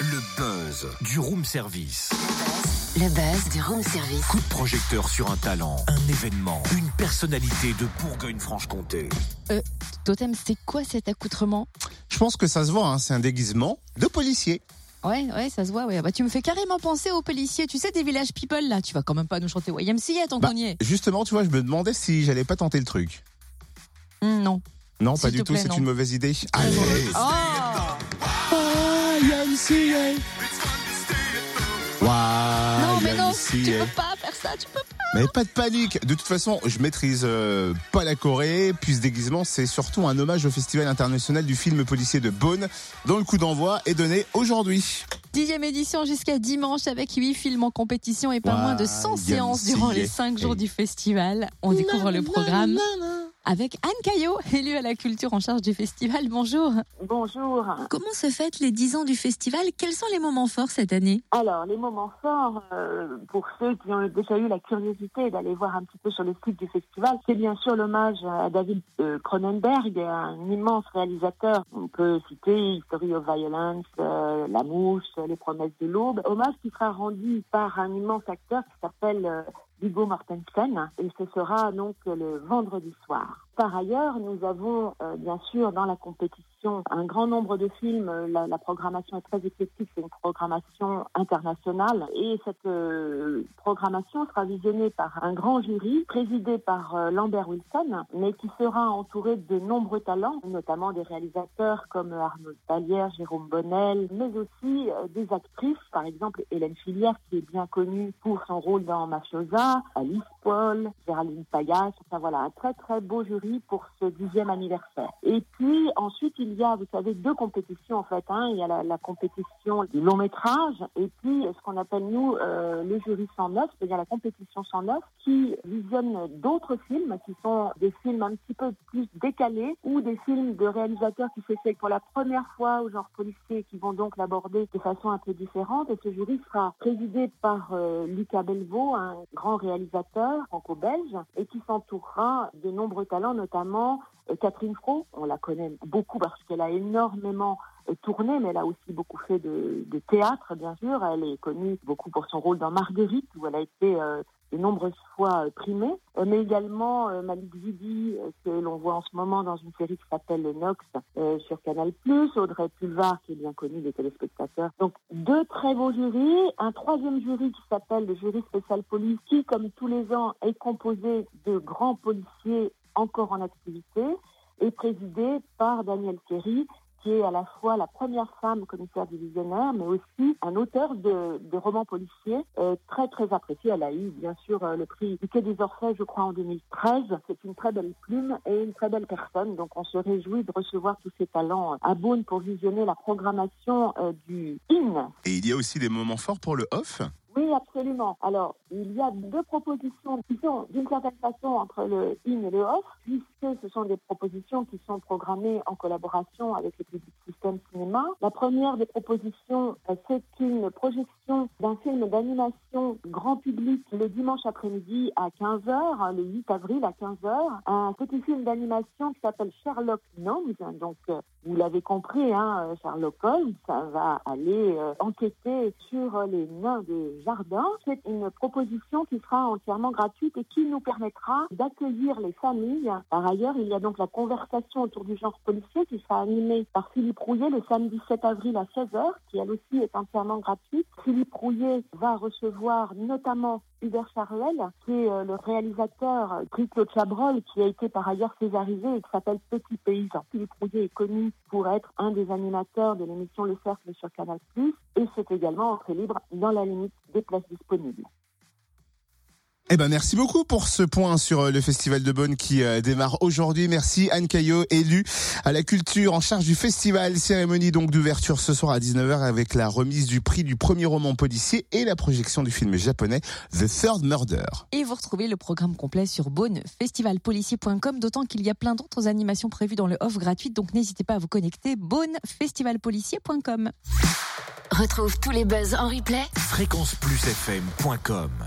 Le buzz du room service. Le buzz du room service. Coup de projecteur sur un talent, un événement, une personnalité de Bourgogne-Franche-Comté. Euh, Totem, c'est quoi cet accoutrement? Je pense que ça se voit, hein, c'est un déguisement de policier. Ouais, ouais, ça se voit. Ouais. Bah, tu me fais carrément penser aux policiers. Tu sais, des villages people là. Tu vas quand même pas nous chanter YMCA tant Bah, qu'on y est. justement, tu vois, je me demandais si j'allais pas tenter le truc. Hum, non. Non, pas du tout, c'est une mauvaise idée. Allez Oh Waouh, Non, mais non, tu peux pas faire ça. Tu peux pas. Mais pas de panique. De toute façon, je maîtrise euh, pas la Corée. Puis ce déguisement, c'est surtout un hommage au Festival international du film policier de Beaune, dont le coup d'envoi est donné aujourd'hui. Dixième édition jusqu'à dimanche avec huit films en compétition et pas moins de 100 séances durant les cinq jours du festival. On découvre le programme avec Anne Caillot, élue à la culture en charge du festival. Bonjour. Bonjour. Comment se fêtent les 10 ans du festival? Quels sont les moments forts cette année? Alors, les moments forts, euh, pour ceux qui ont déjà eu la curiosité d'aller voir un petit peu sur le site du festival, c'est bien sûr l'hommage à David euh, Cronenberg, un immense réalisateur. On peut citer History of Violence, euh, La Mouche, Les Promesses de l'Aube. Hommage qui sera rendu par un immense acteur qui s'appelle Viggo Mortensen et ce sera donc le vendredi soir. Par ailleurs, nous avons euh, bien sûr dans la compétition un grand nombre de films. La, la programmation est très éclectique, c'est une programmation internationale. Et cette euh, programmation sera visionnée par un grand jury présidé par euh, Lambert Wilson, mais qui sera entouré de nombreux talents, notamment des réalisateurs comme Arnaud Vallière, Jérôme Bonnel, mais aussi euh, des actrices, par exemple Hélène Filière qui est bien connue pour son rôle dans Mafiosa, Alice Paul, Géraldine Payas, enfin voilà, un très très beau jury pour ce dixième anniversaire. Et puis ensuite il y a, vous savez, deux compétitions en fait. Hein. Il y a la, compétition du long métrage et puis ce qu'on appelle nous euh, le jury 109, c'est-à-dire la compétition 109 qui visionne d'autres films qui sont des films un petit peu plus décalés ou des films de réalisateurs qui s'essayent pour la première fois au genre policier qui vont donc l'aborder de façon un peu différente. Et ce jury sera présidé par euh, Lucas Belvaux, un grand réalisateur franco-belge et qui s'entourera de nombreux talents, notamment euh, Catherine Fro. On la connaît beaucoup parce qu'elle a énormément euh, tourné, mais elle a aussi beaucoup fait de, théâtre, bien sûr. Elle est connue beaucoup pour son rôle dans Marguerite, où elle a été euh, de nombreuses fois primée, mais également euh, Malik Zidi, que l'on voit en ce moment dans une série qui s'appelle Le Nox sur Canal+, Audrey Pulvar, qui est bien connue des téléspectateurs. Donc, deux très beaux jurys, un troisième jury qui s'appelle le jury spécial police, qui, comme tous les ans, est composé de grands policiers encore en activité, et présidé par Daniel Thierry, qui est à la fois la première femme commissaire divisionnaire, mais aussi un auteur de, de romans policiers euh, très très apprécié. Elle a eu bien sûr euh, le prix du Quai des Orfèvres, je crois, en 2013. C'est une très belle plume et une très belle personne. Donc on se réjouit de recevoir tous ces talents à Beaune pour visionner la programmation euh, du IN, Et il y a aussi des moments forts pour le off. Oui, absolument. Alors, il y a deux propositions qui sont d'une certaine façon entre le in et le off, puisque ce sont des propositions qui sont programmées en collaboration avec le Public System Cinéma. La première des propositions, euh, c'est une projection d'un film d'animation grand public le dimanche après-midi à 15h, le 8 avril à 15h. Un petit film d'animation qui s'appelle Sherlock Gnomes. Donc, euh, vous l'avez compris, hein, euh, Sherlock Holmes, ça va aller enquêter sur les nains des jardins. C'est une proposition qui sera entièrement gratuite et qui nous permettra d'accueillir les familles. Par ailleurs, il y a donc la conversation autour du genre policier qui sera animée par Philippe Rouillet le samedi 7 avril à 16h, qui elle aussi est entièrement gratuite. Philippe Rouillet va recevoir notamment Hubert Charuel, qui est euh, le réalisateur Gris-Claude Chabrol, qui a été par ailleurs césarisé et qui s'appelle Petit Paysan. Philippe Rouillet est connu pour être un des animateurs de l'émission Le Cercle sur Canal+, et c'est également entrée libre dans la limite des places disponibles. Eh ben merci beaucoup pour ce point sur euh, le festival de Beaune qui euh, démarre aujourd'hui. Merci Anne Caillot, élue à la culture en charge du festival. Cérémonie donc d'ouverture ce soir à 19h avec la remise du prix du premier roman policier et la projection du film japonais The Third Murder. Et vous retrouvez le programme complet sur beaunefestivalpolicier.com, d'autant qu'il y a plein d'autres animations prévues dans le off gratuite, donc n'hésitez pas à vous connecter beaunefestivalpolicier.com. Retrouve tous les buzz en replay. Fréquenceplusfm.com